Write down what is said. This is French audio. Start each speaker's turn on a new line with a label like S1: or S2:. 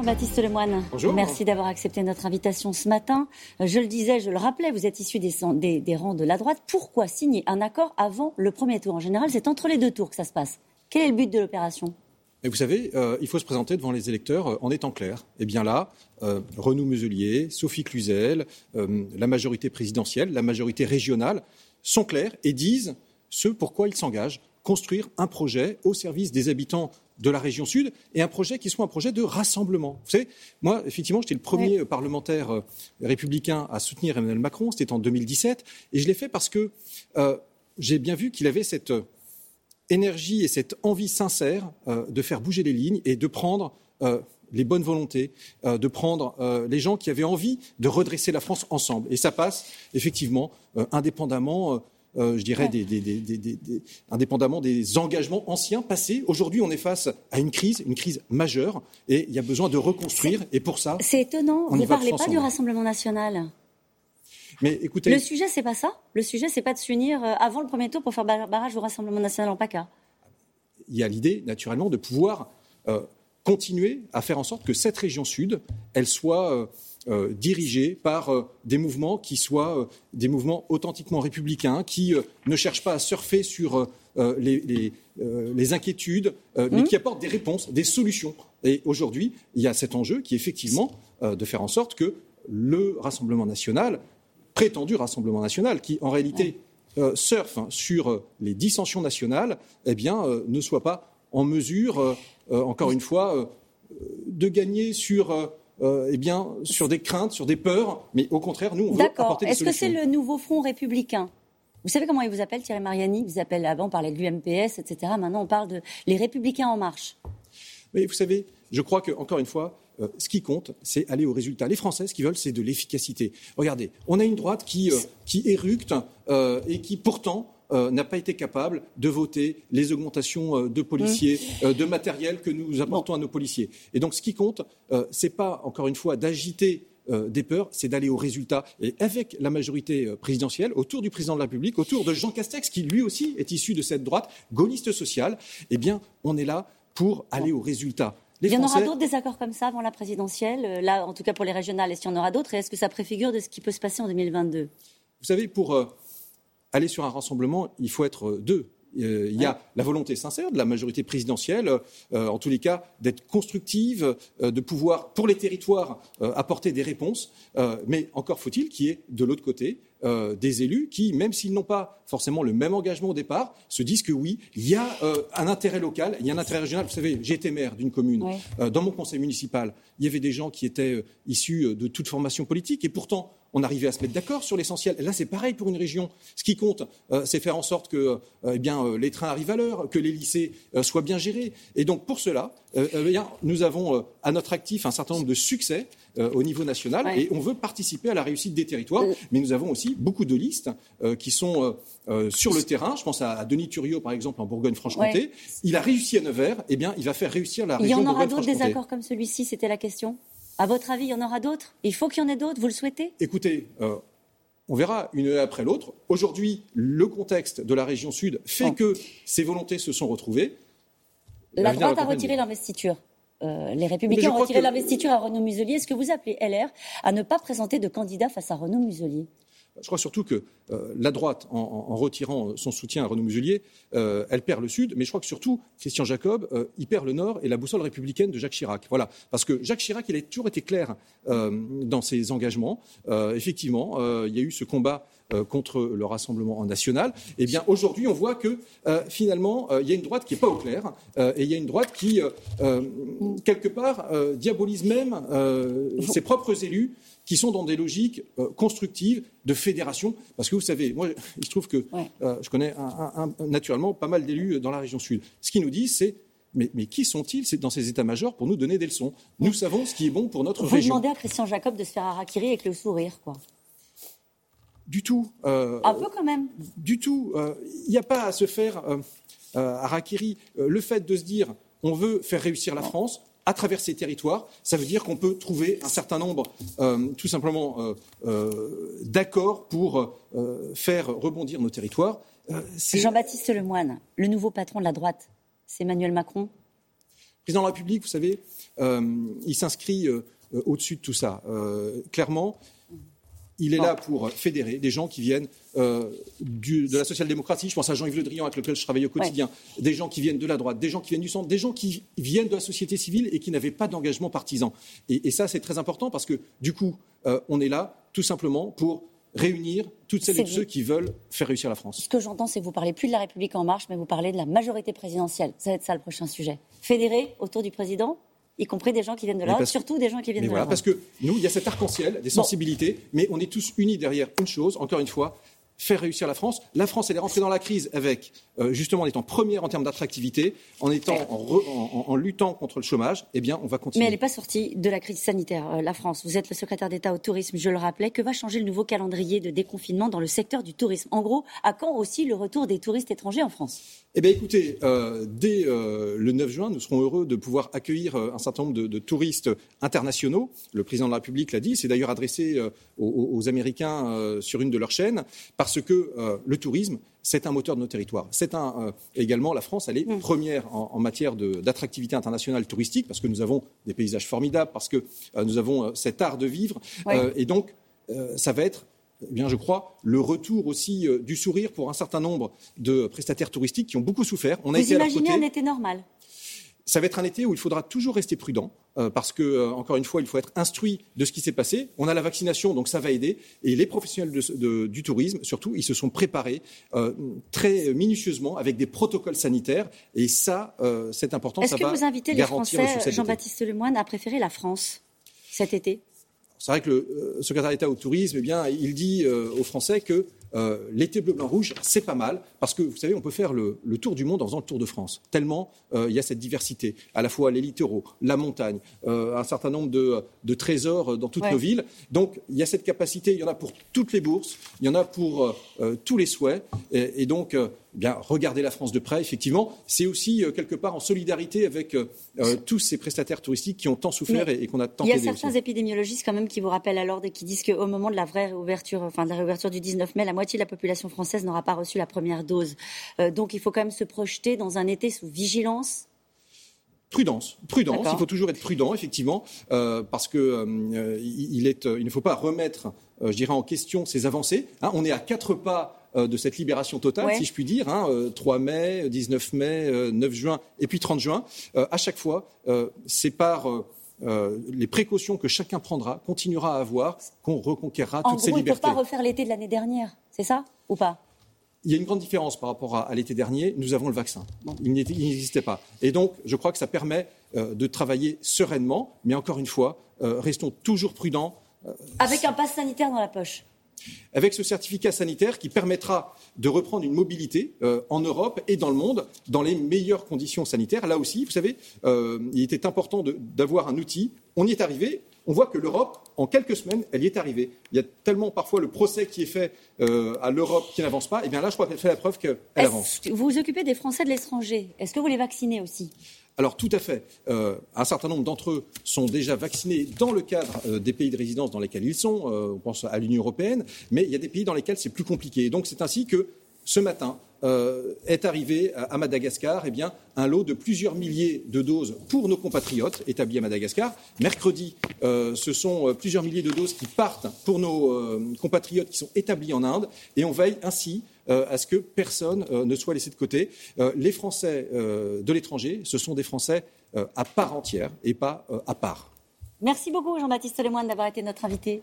S1: Jean-Baptiste Lemoine.
S2: Bonjour.
S1: Merci d'avoir accepté notre invitation ce matin. Je le disais, je le rappelais, vous êtes issu des, des, des rangs de la droite. Pourquoi signer un accord avant le premier tour? En général, c'est entre les deux tours que ça se passe. Quel est le but de l'opération?
S2: Vous savez, euh, il faut se présenter devant les électeurs euh, en étant clair. Et bien là, euh, Renaud Muselier, Sophie Cluzel, euh, la majorité présidentielle, la majorité régionale sont clairs et disent ce pourquoi ils s'engagent construire un projet au service des habitants de la région sud et un projet qui soit un projet de rassemblement. Vous savez, moi, effectivement, j'étais le premier
S1: Oui.
S2: parlementaire euh, républicain à soutenir Emmanuel Macron, c'était en 2017, et je l'ai fait parce que euh, j'ai bien vu qu'il avait cette euh, énergie et cette envie sincère euh, de faire bouger les lignes et de prendre euh, les bonnes volontés, euh, de prendre euh, les gens qui avaient envie de redresser la France ensemble. Et ça passe, effectivement, euh, indépendamment. Euh, je dirais, des, des- des- indépendamment des engagements anciens, passés. Aujourd'hui, on est face à une crise, une crise majeure, et il y a besoin de reconstruire. Et pour ça,
S1: C'est étonnant,
S2: On
S1: vous ne parlez pas du. Rassemblement national.
S2: mais écoutez,
S1: Le sujet, c'est pas ça Le sujet, c'est pas de s'unir euh, avant le premier tour pour faire bar- barrage au Rassemblement national en PACA.
S2: il y a l'idée, naturellement, de pouvoir euh, continuer à faire en sorte que cette région sud, elle soit euh, euh, dirigée par euh, des mouvements qui soient euh, des mouvements authentiquement républicains, qui ne cherchent pas à surfer sur les, les, les inquiétudes, mais qui apportent des réponses, des solutions. Et aujourd'hui, il y a cet enjeu qui est effectivement de faire en sorte que le Rassemblement national, prétendu Rassemblement national, qui en réalité surfe hein, sur les dissensions nationales, eh bien, ne soit pas en mesure, encore une fois, euh, de gagner sur, euh, euh, eh bien, sur des craintes, sur des peurs, mais au contraire, nous, on veut
S1: D'accord.
S2: apporter des
S1: Est-ce que c'est le nouveau Front républicain? Vous savez comment il vous appelle, Thierry Mariani? Il vous appelle avant, on parlait de l'UMPS, etc. Maintenant, on parle de les Républicains en marche.
S2: Mais vous savez, je crois que encore une fois, euh, ce qui compte, c'est aller au résultat. Les Français, ce qu'ils veulent, c'est de l'efficacité. Regardez, on a une droite qui, euh, qui éructe euh, et qui pourtant euh, n'a pas été capable de voter les augmentations euh, de policiers, euh, de matériel que nous apportons à nos policiers. Et donc, ce qui compte, c'est pas encore une fois d'agiter des peurs, c'est d'aller au résultat. Et avec la majorité présidentielle, autour du président de la République, autour de Jean Castex, qui lui aussi est issu de cette droite gaulliste sociale, eh bien, on est là pour aller au résultat. Les
S1: il y en aura d'autres désaccords comme ça avant la présidentielle, là, en tout cas pour les régionales, est-ce qu'il y en aura d'autres Et est-ce que ça préfigure de ce qui peut se passer en 2022
S2: Vous savez, pour aller sur un rassemblement, il faut être euh, deux. Euh, il y a la volonté sincère de la majorité présidentielle, euh, en tous les cas, d'être constructive, euh, de pouvoir, pour les territoires, euh, apporter des réponses. Euh, mais encore faut-il qu'il y ait de l'autre côté euh, des élus qui, même s'ils n'ont pas forcément le même engagement au départ, se disent que oui, il y a euh, un intérêt local, il y a un intérêt régional. Vous savez, j'ai été maire d'une commune.
S1: Ouais.
S2: Euh, dans mon conseil municipal, il y avait des gens qui étaient euh, issus euh, de toute formation politique et pourtant on arrivait à se mettre d'accord sur l'essentiel. Là, c'est pareil pour une région. Ce qui compte, euh, c'est faire en sorte que euh, eh bien, euh, les trains arrivent à l'heure, que les lycées soient bien gérés. Et donc, pour cela, eh bien, nous avons à notre actif un certain nombre de succès au niveau national
S1: Ouais.
S2: et on veut participer à la réussite des territoires. Mais nous avons aussi beaucoup de listes qui sont sur le terrain. Je pense à, Denis Thuriot, par exemple, en Bourgogne-Franche-Comté.
S1: Ouais.
S2: Il a réussi à Nevers. Eh bien, il va faire réussir la
S1: Il y
S2: région
S1: en aura d'autres
S2: Bourgogne-Franche-Comté.
S1: désaccords comme celui-ci, c'était la question? À votre avis, il y en aura d'autres? Il faut qu'il y en ait d'autres, vous le souhaitez?
S2: Écoutez, euh, on verra une après l'autre. Aujourd'hui, le contexte de la région sud fait que ces volontés se sont retrouvées.
S1: La droite a retiré l'investiture. Euh, les Républicains ont retiré
S2: que-
S1: l'investiture à Renaud Muselier. Est-ce que vous appelez LR à ne pas présenter de candidat face à Renaud Muselier?
S2: Je crois surtout que euh, la droite, en, retirant son soutien à Renaud Muselier, euh, elle perd le Sud, mais je crois que surtout, Christian Jacob, euh, il perd le Nord et la boussole républicaine de Jacques Chirac. Voilà. Parce que Jacques Chirac, il a toujours été clair dans ses engagements. Effectivement, il y a eu ce combat contre le Rassemblement national. Eh bien, aujourd'hui, on voit que finalement, il y a une droite qui n'est pas au clair et il y a une droite qui, quelque part, diabolise même ses propres élus qui sont dans des logiques euh, constructives de fédération. Parce que vous savez, moi, il se trouve que
S1: Ouais.
S2: euh, je connais un- un- un- naturellement pas mal d'élus dans la région sud. Ce qu'ils nous disent, c'est mais, mais qui sont-ils dans ces états-majors pour nous donner des leçons? Nous savons ce qui est bon pour notre
S1: Vous
S2: région.
S1: demandez à Christian Jacob de se faire harakiri avec le sourire, quoi.
S2: Du tout. euh,
S1: Un peu quand même.
S2: du tout. Euh, Il n'y a pas à se faire euh, euh, harakiri. Euh, le fait de se dire on veut faire réussir la France à travers ces territoires, ça veut dire qu'on peut trouver un certain nombre, euh, tout simplement, euh, euh, d'accords pour faire rebondir nos territoires.
S1: Jean-Baptiste Lemoyne, le nouveau patron de la droite, c'est Emmanuel Macron?
S2: Président de la République, vous savez, il s'inscrit au-dessus de tout ça. clairement, il est là pour fédérer des gens qui viennent euh, de la social-démocratie. Je pense à Jean-Yves Le Drian avec lequel je travaille au quotidien. Des gens qui viennent de la droite, des gens qui viennent du centre, des gens qui viennent de la société civile et qui n'avaient pas d'engagement partisan. Et, ça, c'est très important parce que, du coup, euh, on est là tout simplement pour réunir toutes celles et tous ceux qui veulent faire réussir la France.
S1: Ce que j'entends, c'est que vous parlez plus de la République en marche, mais vous parlez de la majorité présidentielle. Ça va être ça le prochain sujet. Fédérer autour du président? Y compris des gens qui viennent de là, surtout des gens qui viennent de
S2: voilà, Parce que nous, il y a cet arc-en-ciel, des sensibilités, mais on est tous unis derrière une chose, encore une fois, faire réussir la France. La France, elle est rentrée dans la crise avec, euh, justement, en étant première en termes d'attractivité, en, étant, en, luttant contre le chômage. Eh bien, on va continuer.
S1: Mais elle n'est pas sortie de la crise sanitaire, euh, la France. Vous êtes le secrétaire d'État au tourisme, je le rappelais. Que va changer le nouveau calendrier de déconfinement dans le secteur du tourisme? En gros, à quand aussi le retour des touristes étrangers en France?
S2: Eh bien, écoutez, euh, dès le 9 juin, nous serons heureux de pouvoir accueillir un certain nombre de, touristes internationaux. Le président de la République l'a dit. C'est d'ailleurs adressé aux, Américains sur une de leurs chaînes parce que euh, le tourisme, c'est un moteur de nos territoires. C'est un, euh, également, la France, elle est mm. première en, matière d'attractivité internationale touristique, parce que nous avons des paysages formidables, parce que euh, nous avons cet art de vivre. et donc, ça va être eh bien, je crois, le retour aussi du sourire pour un certain nombre de prestataires touristiques qui ont beaucoup souffert.
S1: On a Vous imaginez un été normal
S2: ça va être un été où il faudra toujours rester prudent, euh, parce que, euh, encore une fois, il faut être instruit de ce qui s'est passé. On a la vaccination, donc ça va aider. Et les professionnels du tourisme, surtout, ils se sont préparés euh, très minutieusement avec des protocoles sanitaires. Et ça, c'est important.
S1: Est-ce que vous invitez les Français, Jean-Baptiste Lemoyne, à préférer la France cet été?
S2: C'est vrai que le secrétaire d'État au tourisme, eh bien, il dit aux Français que euh, l'été bleu, blanc, rouge, c'est pas mal, parce que vous savez, on peut faire le, tour du monde en faisant le tour de France, tellement euh, il y a cette diversité, à la fois les littoraux, la montagne, euh, un certain nombre de, trésors dans toutes nos villes. Donc il y a cette capacité, il y en a pour toutes les bourses, il y en a pour tous les souhaits, et, donc eh bien, regarder la France de près, effectivement, c'est aussi quelque part en solidarité avec tous ces prestataires touristiques qui ont tant souffert et, qu'on a tant
S1: aidé. Il y a certains épidémiologistes quand même qui vous rappellent à l'ordre et qui disent qu'au moment de la vraie réouverture, enfin de la réouverture du 19 mai, la moitié de la population française n'aura pas reçu la première dose. Euh, donc il faut quand même se projeter dans un été sous vigilance
S2: Prudence, prudence. Il faut toujours être prudent, effectivement, euh, parce que euh, il, est, il, ne faut pas remettre, je dirais, en question ces avancées. Hein. on est à quatre pas de cette libération totale, si je puis dire. Hein, 3 mai, 19 mai, 9 juin et puis 30 juin. à chaque fois, c'est par les précautions que chacun prendra, continuera à avoir, qu'on reconquérera toutes ces libertés.
S1: On ne peut pas refaire l'été de l'année dernière. C'est ça ou pas?
S2: Il y a une grande différence par rapport à, l'été dernier. Nous avons le vaccin. Il n'existait pas. Et donc, je crois que ça permet euh, de travailler sereinement. Mais encore une fois, euh, restons toujours prudents.
S1: Euh, Avec un pass sanitaire dans la poche
S2: avec ce certificat sanitaire qui permettra de reprendre une mobilité en Europe et dans le monde dans les meilleures conditions sanitaires. Là aussi, vous savez, il était important d'avoir un outil. On y est arrivé on voit que l'Europe, en quelques semaines, elle y est arrivée. Il y a tellement parfois le procès qui est fait euh, à l'Europe qui n'avance pas. Et eh bien là, je crois qu'elle fait la preuve qu'elle avance.
S1: Vous vous occupez des Français de l'étranger? Est-ce que vous les vaccinez aussi?
S2: Alors tout à fait. Euh, un certain nombre d'entre eux sont déjà vaccinés dans le cadre euh, des pays de résidence dans lesquels ils sont. on pense à l'Union européenne, mais il y a des pays dans lesquels c'est plus compliqué. Donc c'est ainsi que ce matin, euh, est arrivé à Madagascar eh un lot de plusieurs milliers de doses pour nos compatriotes établis à Madagascar. Mercredi, euh, ce sont euh, plusieurs milliers de doses qui partent pour nos compatriotes qui sont établis en Inde et on veille ainsi à ce que personne ne soit laissé de côté. les Français de l'étranger, ce sont des Français à part entière et pas à part.
S1: Merci beaucoup Jean-Baptiste Lemoyne d'avoir été notre invité.